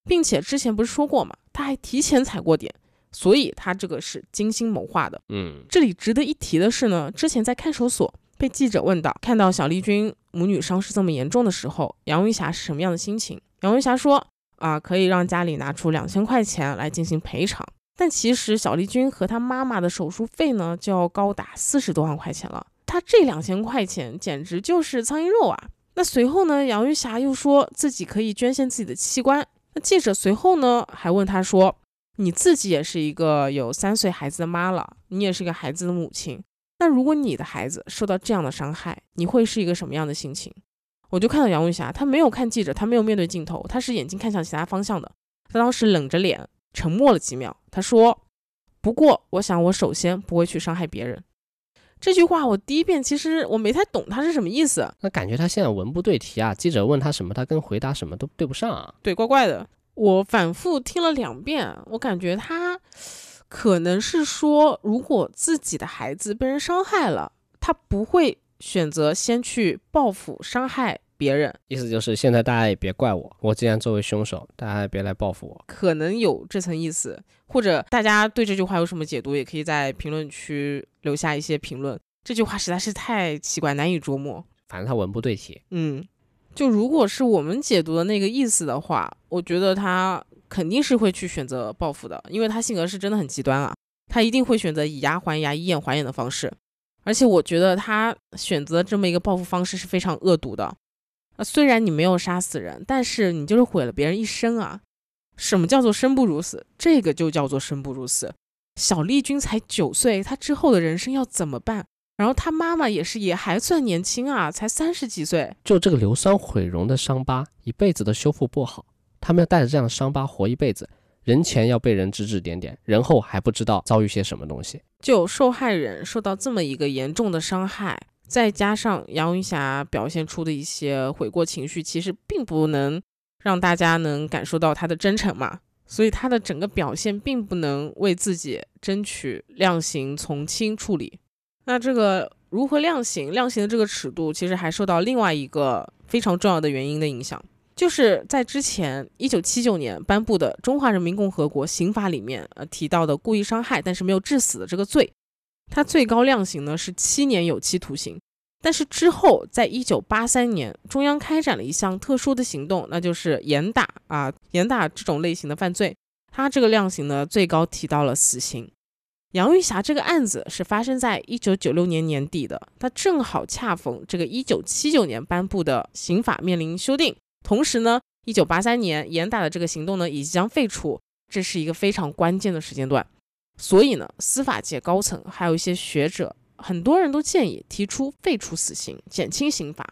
[SPEAKER 5] 并且之前不是说过嘛，他还提前踩过点。所以他这个是精心谋划的。
[SPEAKER 6] 嗯，
[SPEAKER 5] 这里值得一提的是呢，之前在看守所被记者问到，看到小丽君母女伤势这么严重的时候，杨玉霞是什么样的心情？杨玉霞说啊，可以让家里拿出两千块钱来进行赔偿。但其实小丽君和她妈妈的手术费呢，就要高达四十多万块钱了。她这两千块钱简直就是苍蝇肉啊！那随后呢，杨玉霞又说自己可以捐献自己的器官。那记者随后呢，还问她说。你自己也是一个有三岁孩子的妈了，你也是个孩子的母亲。那如果你的孩子受到这样的伤害，你会是一个什么样的心情？我就看到杨玉霞，她没有看记者，她没有面对镜头，她是眼睛看向其他方向的。她当时冷着脸，沉默了几秒。他说：“不过，我想我首先不会去伤害别人。”这句话我第一遍其实我没太懂他是什么意思。
[SPEAKER 6] 那感觉他现在文不对题啊，记者问他什么，他跟回答什么都对不上啊。
[SPEAKER 5] 对，怪怪的。我反复听了两遍，我感觉他可能是说，如果自己的孩子被人伤害了，他不会选择先去报复伤害别人。
[SPEAKER 6] 意思就是现在大家也别怪我，我既然作为凶手，大家也别来报复我。
[SPEAKER 5] 可能有这层意思，或者大家对这句话有什么解读，也可以在评论区留下一些评论。这句话实在是太奇怪，难以捉摸。
[SPEAKER 6] 反正他文不对题。
[SPEAKER 5] 嗯。就如果是我们解读的那个意思的话，我觉得他肯定是会去选择报复的，因为他性格是真的很极端啊，他一定会选择以牙还牙、以眼还眼的方式。而且我觉得他选择这么一个报复方式是非常恶毒的。啊，虽然你没有杀死人，但是你就是毁了别人一生啊！什么叫做生不如死？这个就叫做生不如死。小丽君才九岁，她之后的人生要怎么办？然后她妈妈也是，也还算年轻啊，才三十几岁。
[SPEAKER 6] 就这个硫酸毁容的伤疤，一辈子都修复不好。他们要带着这样的伤疤活一辈子，人前要被人指指点点，人后还不知道遭遇些什么东西。
[SPEAKER 5] 就受害人受到这么一个严重的伤害，再加上杨云霞表现出的一些悔过情绪，其实并不能让大家能感受到他的真诚嘛。所以他的整个表现并不能为自己争取量刑从轻处理。那这个如何量刑？量刑的这个尺度，其实还受到另外一个非常重要的原因的影响，就是在之前一九七九年颁布的《中华人民共和国刑法》里面，呃提到的故意伤害但是没有致死的这个罪，它最高量刑呢是七年有期徒刑。但是之后，在一九八三年，中央开展了一项特殊的行动，那就是严打啊，严打这种类型的犯罪，它这个量刑呢最高提到了死刑。杨玉霞这个案子是发生在一九九六年年底的，它正好恰逢这个一九七九年颁布的刑法面临修订，同时呢，一九八三年严打的这个行动呢也即将废除，这是一个非常关键的时间段。所以呢，司法界高层还有一些学者，很多人都建议提出废除死刑，减轻刑罚。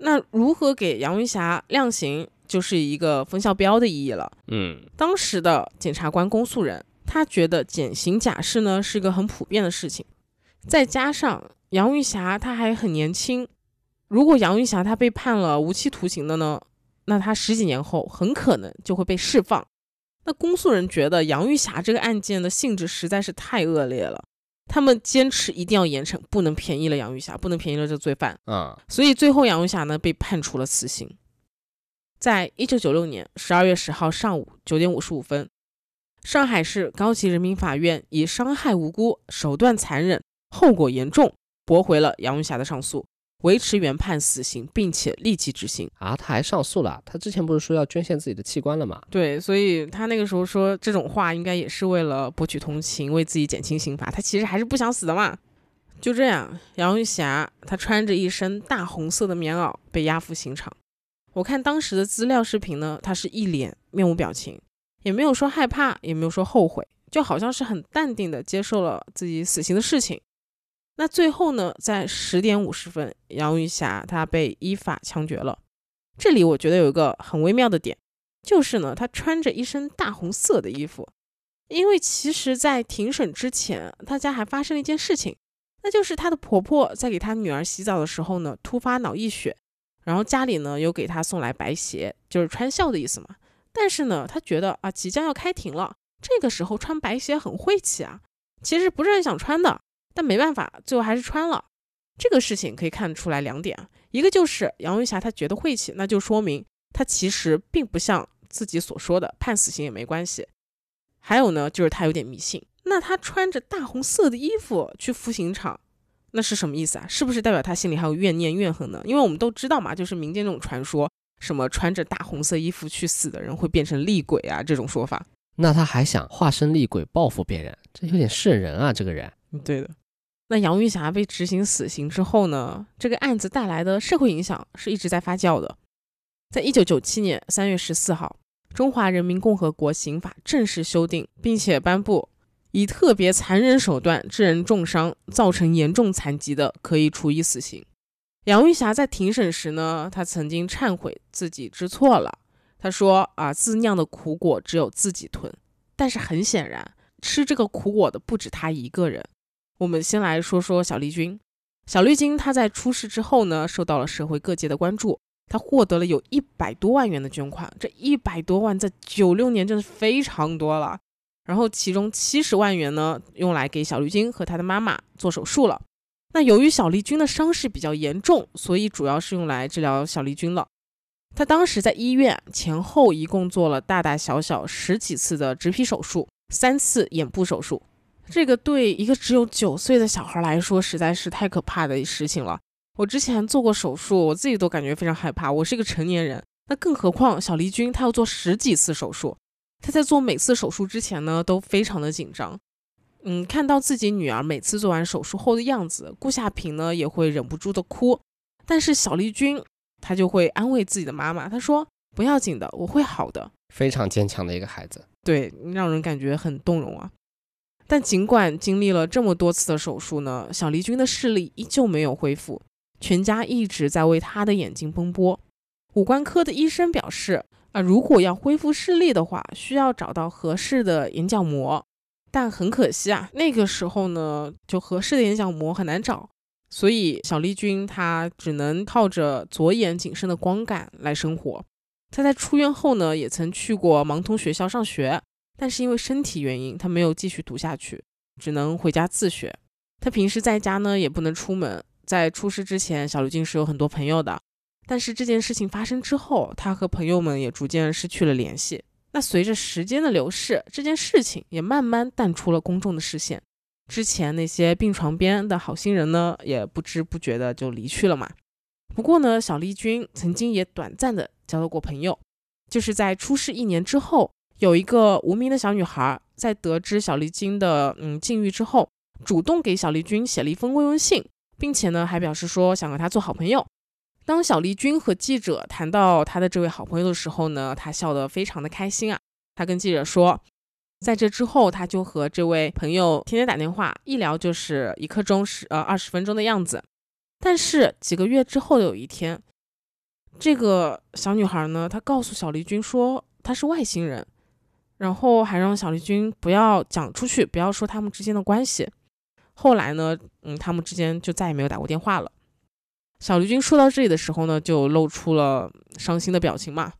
[SPEAKER 5] 那如何给杨玉霞量刑，就是一个风向标的意义了。
[SPEAKER 6] 嗯，
[SPEAKER 5] 当时的检察官、公诉人。他觉得减刑假释呢是个很普遍的事情，再加上杨玉霞她还很年轻，如果杨玉霞她被判了无期徒刑的呢，那她十几年后很可能就会被释放。那公诉人觉得杨玉霞这个案件的性质实在是太恶劣了，他们坚持一定要严惩，不能便宜了杨玉霞，不能便宜了这罪犯
[SPEAKER 6] 啊。
[SPEAKER 5] 所以最后杨玉霞呢被判处了死刑。在一九九六年十二月十号上午九点五十五分。上海市高级人民法院以伤害无辜、手段残忍、后果严重，驳回了杨玉霞的上诉，维持原判死刑，并且立即执行。
[SPEAKER 6] 啊，他还上诉了？他之前不是说要捐献自己的器官了吗？
[SPEAKER 5] 对，所以他那个时候说这种话，应该也是为了博取同情，为自己减轻刑罚。他其实还是不想死的嘛。就这样，杨玉霞她穿着一身大红色的棉袄被押赴刑场。我看当时的资料视频呢，她是一脸面无表情。也没有说害怕，也没有说后悔，就好像是很淡定的接受了自己死刑的事情。那最后呢，在十点五十分，杨玉霞她被依法枪决了。这里我觉得有一个很微妙的点，就是呢，她穿着一身大红色的衣服，因为其实，在庭审之前，她家还发生了一件事情，那就是她的婆婆在给她女儿洗澡的时候呢，突发脑溢血，然后家里呢又给她送来白鞋，就是穿孝的意思嘛。但是呢，他觉得啊，即将要开庭了，这个时候穿白鞋很晦气啊。其实不是很想穿的，但没办法，最后还是穿了。这个事情可以看出来两点啊，一个就是杨玉霞她觉得晦气，那就说明她其实并不像自己所说的判死刑也没关系。还有呢，就是她有点迷信。那她穿着大红色的衣服去服刑场，那是什么意思啊？是不是代表她心里还有怨念怨恨呢？因为我们都知道嘛，就是民间这种传说。什么穿着大红色衣服去死的人会变成厉鬼啊？这种说法，
[SPEAKER 6] 那他还想化身厉鬼报复别人，这有点瘆人啊！这个人，
[SPEAKER 5] 对的。那杨玉霞被执行死刑之后呢？这个案子带来的社会影响是一直在发酵的。在一九九七年三月十四号，《中华人民共和国刑法》正式修订，并且颁布，以特别残忍手段致人重伤、造成严重残疾的，可以处以死刑。杨玉霞在庭审时呢，她曾经忏悔自己知错了。她说：“啊，自酿的苦果只有自己吞。”但是很显然，吃这个苦果的不止她一个人。我们先来说说小丽君。小丽君她在出事之后呢，受到了社会各界的关注，她获得了有一百多万元的捐款，这一百多万在九六年真的非常多了。然后其中七十万元呢，用来给小丽君和她的妈妈做手术了。那由于小丽君的伤势比较严重，所以主要是用来治疗小丽君了。她当时在医院前后一共做了大大小小十几次的植皮手术，三次眼部手术。这个对一个只有九岁的小孩来说，实在是太可怕的事情了。我之前做过手术，我自己都感觉非常害怕。我是一个成年人，那更何况小丽君，她要做十几次手术。她在做每次手术之前呢，都非常的紧张。嗯，看到自己女儿每次做完手术后的样子，顾夏平呢也会忍不住的哭。但是小丽君，她就会安慰自己的妈妈，她说：“不要紧的，我会好的。”
[SPEAKER 6] 非常坚强的一个孩子，
[SPEAKER 5] 对，让人感觉很动容啊。但尽管经历了这么多次的手术呢，小丽君的视力依旧没有恢复，全家一直在为她的眼睛奔波。五官科的医生表示，啊，如果要恢复视力的话，需要找到合适的眼角膜。但很可惜啊，那个时候呢，就合适的眼角膜很难找，所以小丽君她只能靠着左眼仅剩的光感来生活。她在出院后呢，也曾去过盲童学校上学。但是因为身体原因，他没有继续读下去，只能回家自学。他平时在家呢，也不能出门。在出事之前，小刘静是有很多朋友的，但是这件事情发生之后，他和朋友们也逐渐失去了联系。那随着时间的流逝，这件事情也慢慢淡出了公众的视线。之前那些病床边的好心人呢，也不知不觉的就离去了嘛。不过呢，小丽君曾经也短暂的交到过朋友，就是在出事一年之后。有一个无名的小女孩，在得知小丽君的嗯境遇之后，主动给小丽君写了一封慰问信，并且呢还表示说想和她做好朋友。当小丽君和记者谈到她的这位好朋友的时候呢，她笑得非常的开心啊。她跟记者说，在这之后，她就和这位朋友天天打电话，一聊就是一刻钟十呃二十分钟的样子。但是几个月之后的有一天，这个小女孩呢，她告诉小丽君说她是外星人。然后还让小丽君不要讲出去，不要说他们之间的关系。后来呢，嗯，他们之间就再也没有打过电话了。小丽君说到这里的时候呢，就露出了伤心的表情嘛。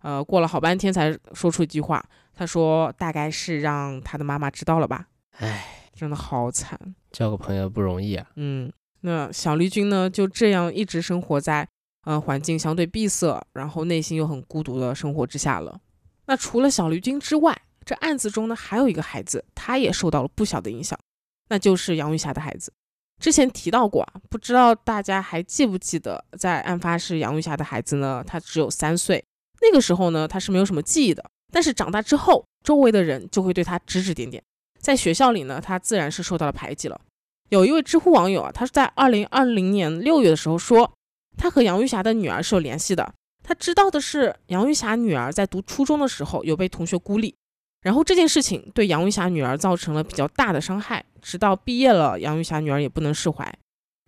[SPEAKER 5] 呃，过了好半天才说出一句话，他说：“大概是让他的妈妈知道了吧。”
[SPEAKER 6] 唉，
[SPEAKER 5] 真的好惨，
[SPEAKER 6] 交个朋友不容易啊。
[SPEAKER 5] 嗯，那小丽君呢，就这样一直生活在嗯环境相对闭塞，然后内心又很孤独的生活之下了。那除了小绿军之外，这案子中呢还有一个孩子，他也受到了不小的影响，那就是杨玉霞的孩子。之前提到过啊，不知道大家还记不记得，在案发时杨玉霞的孩子呢，他只有三岁，那个时候呢他是没有什么记忆的。但是长大之后，周围的人就会对他指指点点，在学校里呢，他自然是受到了排挤了。有一位知乎网友啊，他是在二零二零年六月的时候说，他和杨玉霞的女儿是有联系的。他知道的是，杨玉霞女儿在读初中的时候有被同学孤立，然后这件事情对杨玉霞女儿造成了比较大的伤害，直到毕业了，杨玉霞女儿也不能释怀。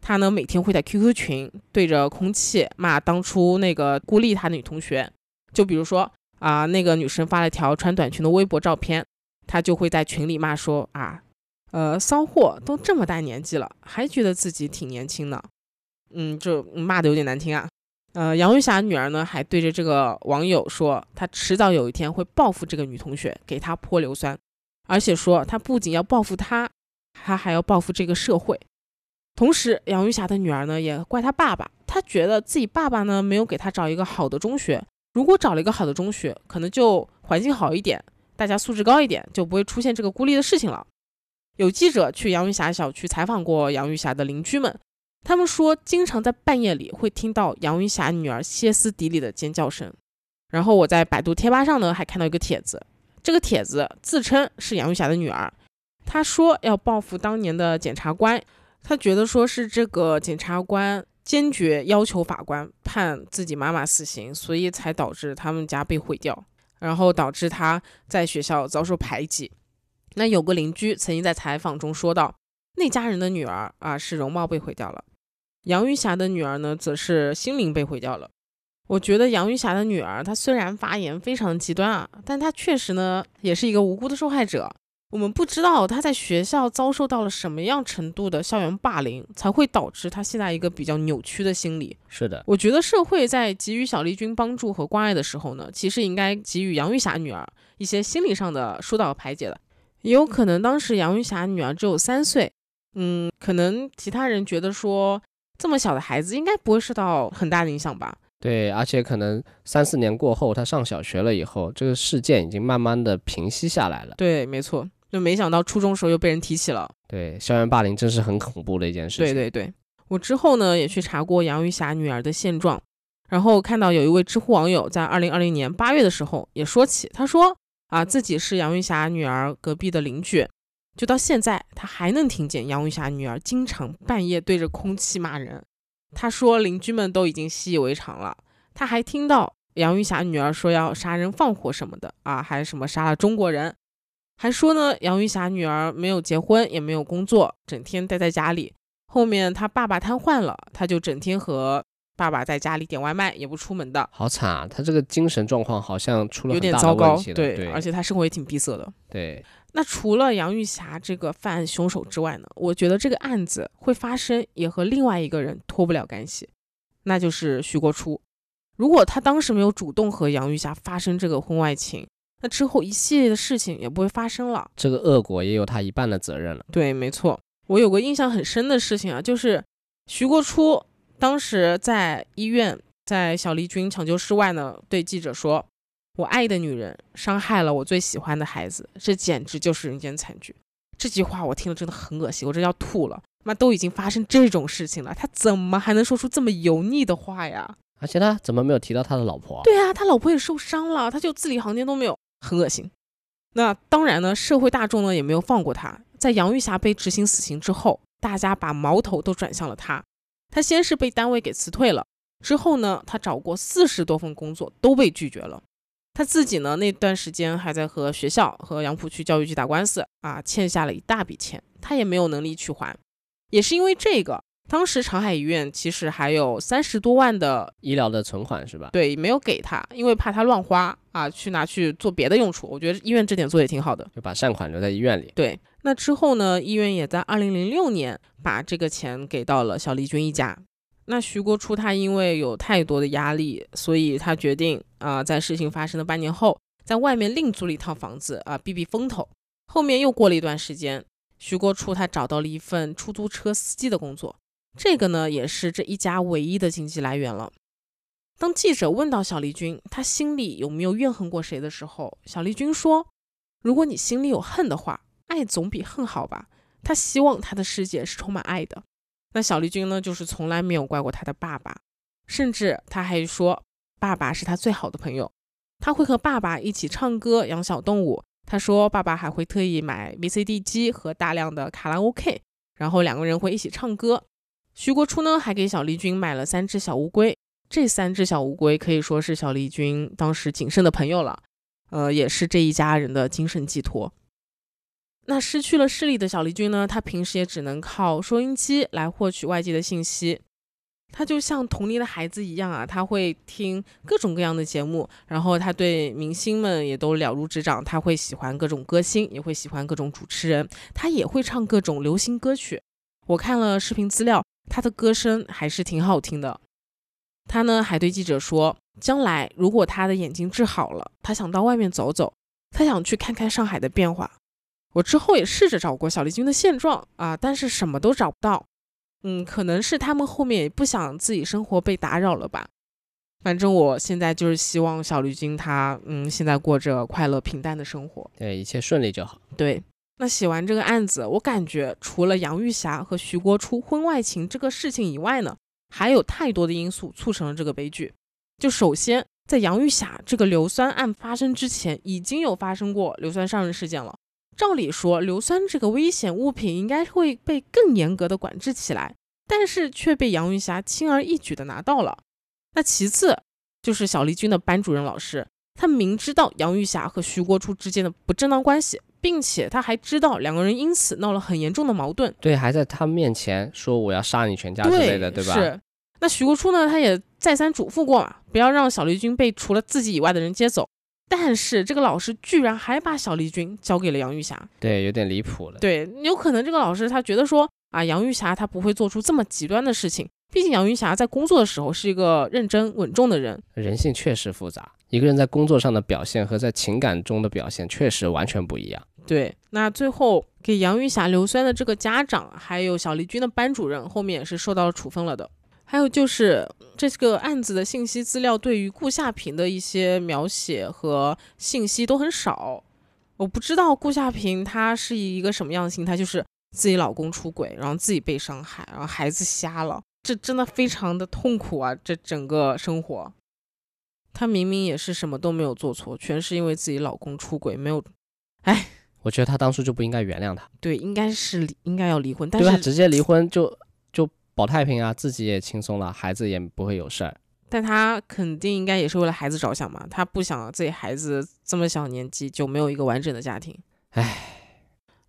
[SPEAKER 5] 她呢，每天会在 QQ 群对着空气骂当初那个孤立她的女同学，就比如说啊，那个女生发了条穿短裙的微博照片，她就会在群里骂说啊，呃，骚货都这么大年纪了，还觉得自己挺年轻的，嗯，就骂的有点难听啊。呃，杨玉霞女儿呢，还对着这个网友说，她迟早有一天会报复这个女同学，给她泼硫酸，而且说她不仅要报复她，她还要报复这个社会。同时，杨玉霞的女儿呢，也怪她爸爸，她觉得自己爸爸呢，没有给她找一个好的中学。如果找了一个好的中学，可能就环境好一点，大家素质高一点，就不会出现这个孤立的事情了。有记者去杨玉霞小区采访过杨玉霞的邻居们。他们说，经常在半夜里会听到杨云霞女儿歇斯底里的尖叫声。然后我在百度贴吧上呢，还看到一个帖子，这个帖子自称是杨云霞的女儿，她说要报复当年的检察官，她觉得说是这个检察官坚决要求法官判自己妈妈死刑，所以才导致他们家被毁掉，然后导致她在学校遭受排挤。那有个邻居曾经在采访中说到，那家人的女儿啊，是容貌被毁掉了。杨玉霞的女儿呢，则是心灵被毁掉了。我觉得杨玉霞的女儿，她虽然发言非常极端啊，但她确实呢，也是一个无辜的受害者。我们不知道她在学校遭受到了什么样程度的校园霸凌，才会导致她现在一个比较扭曲的心理。
[SPEAKER 6] 是的，
[SPEAKER 5] 我觉得社会在给予小丽君帮助和关爱的时候呢，其实应该给予杨玉霞女儿一些心理上的疏导和排解的。也有可能当时杨玉霞女儿只有三岁，嗯，可能其他人觉得说这么小的孩子应该不会受到很大的影响吧。
[SPEAKER 6] 对，而且可能三四年过后，他上小学了以后，这个事件已经慢慢的平息下来了。
[SPEAKER 5] 对，没错。就没想到初中时候又被人提起了。
[SPEAKER 6] 对，校园霸凌真是很恐怖的一件事情。
[SPEAKER 5] 对对对，我之后呢也去查过杨玉霞女儿的现状，然后看到有一位知乎网友在二零二零年八月的时候也说起，他说啊自己是杨玉霞女儿隔壁的邻居，就到现在他还能听见杨玉霞女儿经常半夜对着空气骂人。他说邻居们都已经习以为常了，他还听到杨玉霞女儿说要杀人放火什么的啊，还什么杀了中国人。还说呢，杨玉霞女儿没有结婚，也没有工作，整天待在家里。后面他爸爸瘫痪了，他就整天和爸爸在家里点外卖，也不出门的。
[SPEAKER 6] 好惨啊！他这个精神状况好像出了
[SPEAKER 5] 有点糟糕，
[SPEAKER 6] 对，
[SPEAKER 5] 而且他生活也挺闭塞的。
[SPEAKER 6] 对，
[SPEAKER 5] 那除了杨玉霞这个犯案凶手之外呢，我觉得这个案子会发生也和另外一个人脱不了干系，那就是徐国初。如果他当时没有主动和杨玉霞发生这个婚外情，那之后一系列的事情也不会发生了，
[SPEAKER 6] 这个恶果也有他一半的责任了。
[SPEAKER 5] 对，没错。我有个印象很深的事情啊，就是徐国初当时在医院，在小丽君抢救室外呢，对记者说：“我爱的女人伤害了我最喜欢的孩子，这简直就是人间惨剧。”这句话我听了真的很恶心，我真要吐了。妈，都已经发生这种事情了，他怎么还能说出这么油腻的话呀？
[SPEAKER 6] 而且他怎么没有提到他的老婆？
[SPEAKER 5] 对啊，他老婆也受伤了，他就字里行间都没有。很恶心，那当然呢，社会大众呢也没有放过他。在杨玉霞被执行死刑之后，大家把矛头都转向了他。他先是被单位给辞退了，之后呢，他找过四十多份工作都被拒绝了。他自己呢那段时间还在和学校和杨浦区教育局打官司啊，欠下了一大笔钱，他也没有能力去还。也是因为这个。当时长海医院其实还有三十多万的
[SPEAKER 6] 医疗的存款，是吧？
[SPEAKER 5] 对，没有给他，因为怕他乱花啊，去拿去做别的用处。我觉得医院这点做也挺好的，
[SPEAKER 6] 就把善款留在医院里。
[SPEAKER 5] 对，那之后呢，医院也在二零零六年把这个钱给到了小丽君一家。那徐国初他因为有太多的压力，所以他决定啊，在事情发生的半年后，在外面另租了一套房子啊，避避风头。后面又过了一段时间，徐国初他找到了一份出租车司机的工作。这个呢，也是这一家唯一的经济来源了。当记者问到小丽君，她心里有没有怨恨过谁的时候，小丽君说：“如果你心里有恨的话，爱总比恨好吧。”她希望她的世界是充满爱的。那小丽君呢，就是从来没有怪过她的爸爸，甚至她还说，爸爸是她最好的朋友。她会和爸爸一起唱歌、养小动物。她说，爸爸还会特意买 VCD 机和大量的卡拉 OK，然后两个人会一起唱歌。徐国初呢，还给小丽君买了三只小乌龟。这三只小乌龟可以说是小丽君当时仅剩的朋友了，呃，也是这一家人的精神寄托。那失去了视力的小丽君呢，她平时也只能靠收音机来获取外界的信息。她就像同龄的孩子一样啊，她会听各种各样的节目，然后她对明星们也都了如指掌。她会喜欢各种歌星，也会喜欢各种主持人，她也会唱各种流行歌曲。我看了视频资料。她的歌声还是挺好听的。她呢还对记者说，将来如果他的眼睛治好了，他想到外面走走，他想去看看上海的变化。我之后也试着找过小丽君的现状啊，但是什么都找不到。嗯，可能是他们后面也不想自己生活被打扰了吧。反正我现在就是希望小丽君她嗯现在过着快乐平淡的生活，
[SPEAKER 6] 对一切顺利就好。
[SPEAKER 5] 对。那写完这个案子，我感觉除了杨玉霞和徐国初婚外情这个事情以外呢，还有太多的因素促成了这个悲剧。就首先，在杨玉霞这个硫酸案发生之前，已经有发生过硫酸伤人事件了。照理说，硫酸这个危险物品应该会被更严格的管制起来，但是却被杨玉霞轻而易举的拿到了。那其次就是小丽君的班主任老师，他明知道杨玉霞和徐国初之间的不正当关系。并且他还知道两个人因此闹了很严重的矛盾，
[SPEAKER 6] 对，还在他面前说我要杀你全家之类的，对吧？
[SPEAKER 5] 是。那徐国初呢，他也再三嘱咐过嘛，不要让小丽君被除了自己以外的人接走。但是这个老师居然还把小丽君交给了杨玉霞，
[SPEAKER 6] 对，有点离谱了。
[SPEAKER 5] 对，有可能这个老师他觉得说啊，杨玉霞她不会做出这么极端的事情，毕竟杨玉霞在工作的时候是一个认真稳重的人。
[SPEAKER 6] 人性确实复杂，一个人在工作上的表现和在情感中的表现确实完全不一样。
[SPEAKER 5] 对，那最后给杨玉霞硫酸的这个家长，还有小丽君的班主任，后面也是受到了处分了的。还有就是这个案子的信息资料对于顾夏平的一些描写和信息都很少，我不知道顾夏平他是一个什么样的心态，就是自己老公出轨，然后自己被伤害，然后孩子瞎了，这真的非常的痛苦啊！这整个生活，她明明也是什么都没有做错，全是因为自己老公出轨，没有，哎。
[SPEAKER 6] 我觉得她当初就不应该原谅他，
[SPEAKER 5] 对，应该是应该要离婚，但是
[SPEAKER 6] 直接离婚就就保太平啊，自己也轻松了，孩子也不会有事儿。
[SPEAKER 5] 但他肯定应该也是为了孩子着想嘛，他不想自己孩子这么小年纪就没有一个完整的家庭，
[SPEAKER 6] 唉。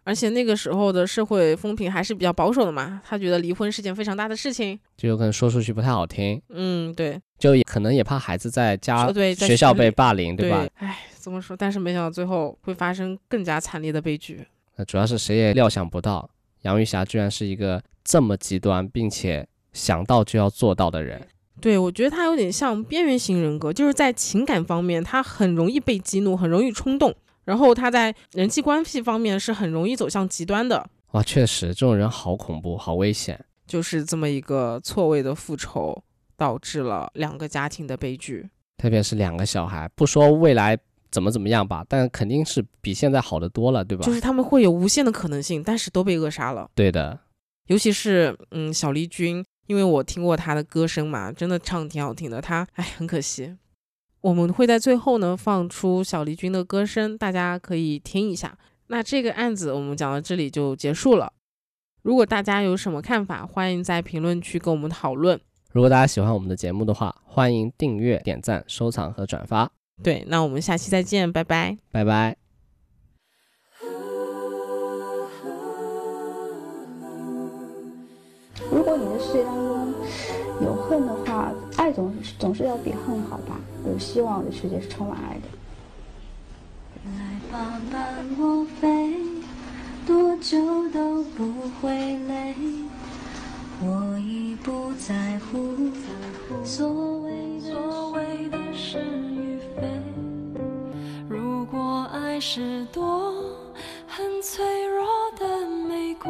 [SPEAKER 5] 而且那个时候的社会风评还是比较保守的嘛，他觉得离婚是件非常大的事情，
[SPEAKER 6] 就有可能说出去不太好听。
[SPEAKER 5] 嗯，对，
[SPEAKER 6] 就也可能也怕孩子在家学校被霸凌，
[SPEAKER 5] 对
[SPEAKER 6] 吧？
[SPEAKER 5] 唉，怎么说？但是没想到最后会发生更加惨烈的悲剧。
[SPEAKER 6] 那主要是谁也料想不到，杨玉霞居然是一个这么极端，并且想到就要做到的人。
[SPEAKER 5] 对，我觉得他有点像边缘型人格，就是在情感方面他很容易被激怒，很容易冲动。然后他在人际关系方面是很容易走向极端的
[SPEAKER 6] 哇，确实这种人好恐怖，好危险。
[SPEAKER 5] 就是这么一个错位的复仇，导致了两个家庭的悲剧，
[SPEAKER 6] 特别是两个小孩。不说未来怎么怎么样吧，但肯定是比现在好的多了，对吧？
[SPEAKER 5] 就是他们会有无限的可能性，但是都被扼杀了。
[SPEAKER 6] 对的，
[SPEAKER 5] 尤其是嗯，小丽君，因为我听过她的歌声嘛，真的唱挺好听的。她哎，很可惜。我们会在最后呢放出小丽君的歌声，大家可以听一下。那这个案子我们讲到这里就结束了。如果大家有什么看法，欢迎在评论区跟我们讨论。
[SPEAKER 6] 如果大家喜欢我们的节目的话，欢迎订阅、点赞、收藏和转发。
[SPEAKER 5] 对，那我们下期再见，拜拜，
[SPEAKER 6] 拜拜。
[SPEAKER 7] 如果你的世界当中有恨的话，爱总总是要比恨好吧？有希望的世界是充满爱的。
[SPEAKER 8] 来吧，伴我飞，多久都不会累。我已不在乎所谓所谓的是与非。如果爱是朵很脆弱的玫瑰，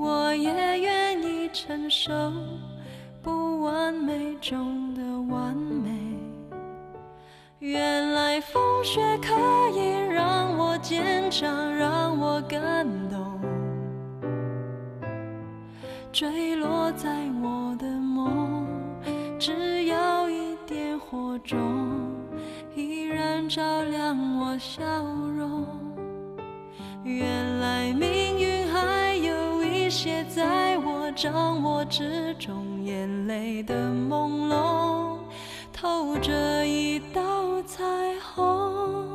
[SPEAKER 8] 我也愿意承受不完美中的完美。原来风雪可以让我坚强，让我感动。坠落在我的梦，只要一点火种，依然照亮我笑容。原来命运还写在我掌握之中眼泪的朦胧透着一道彩虹。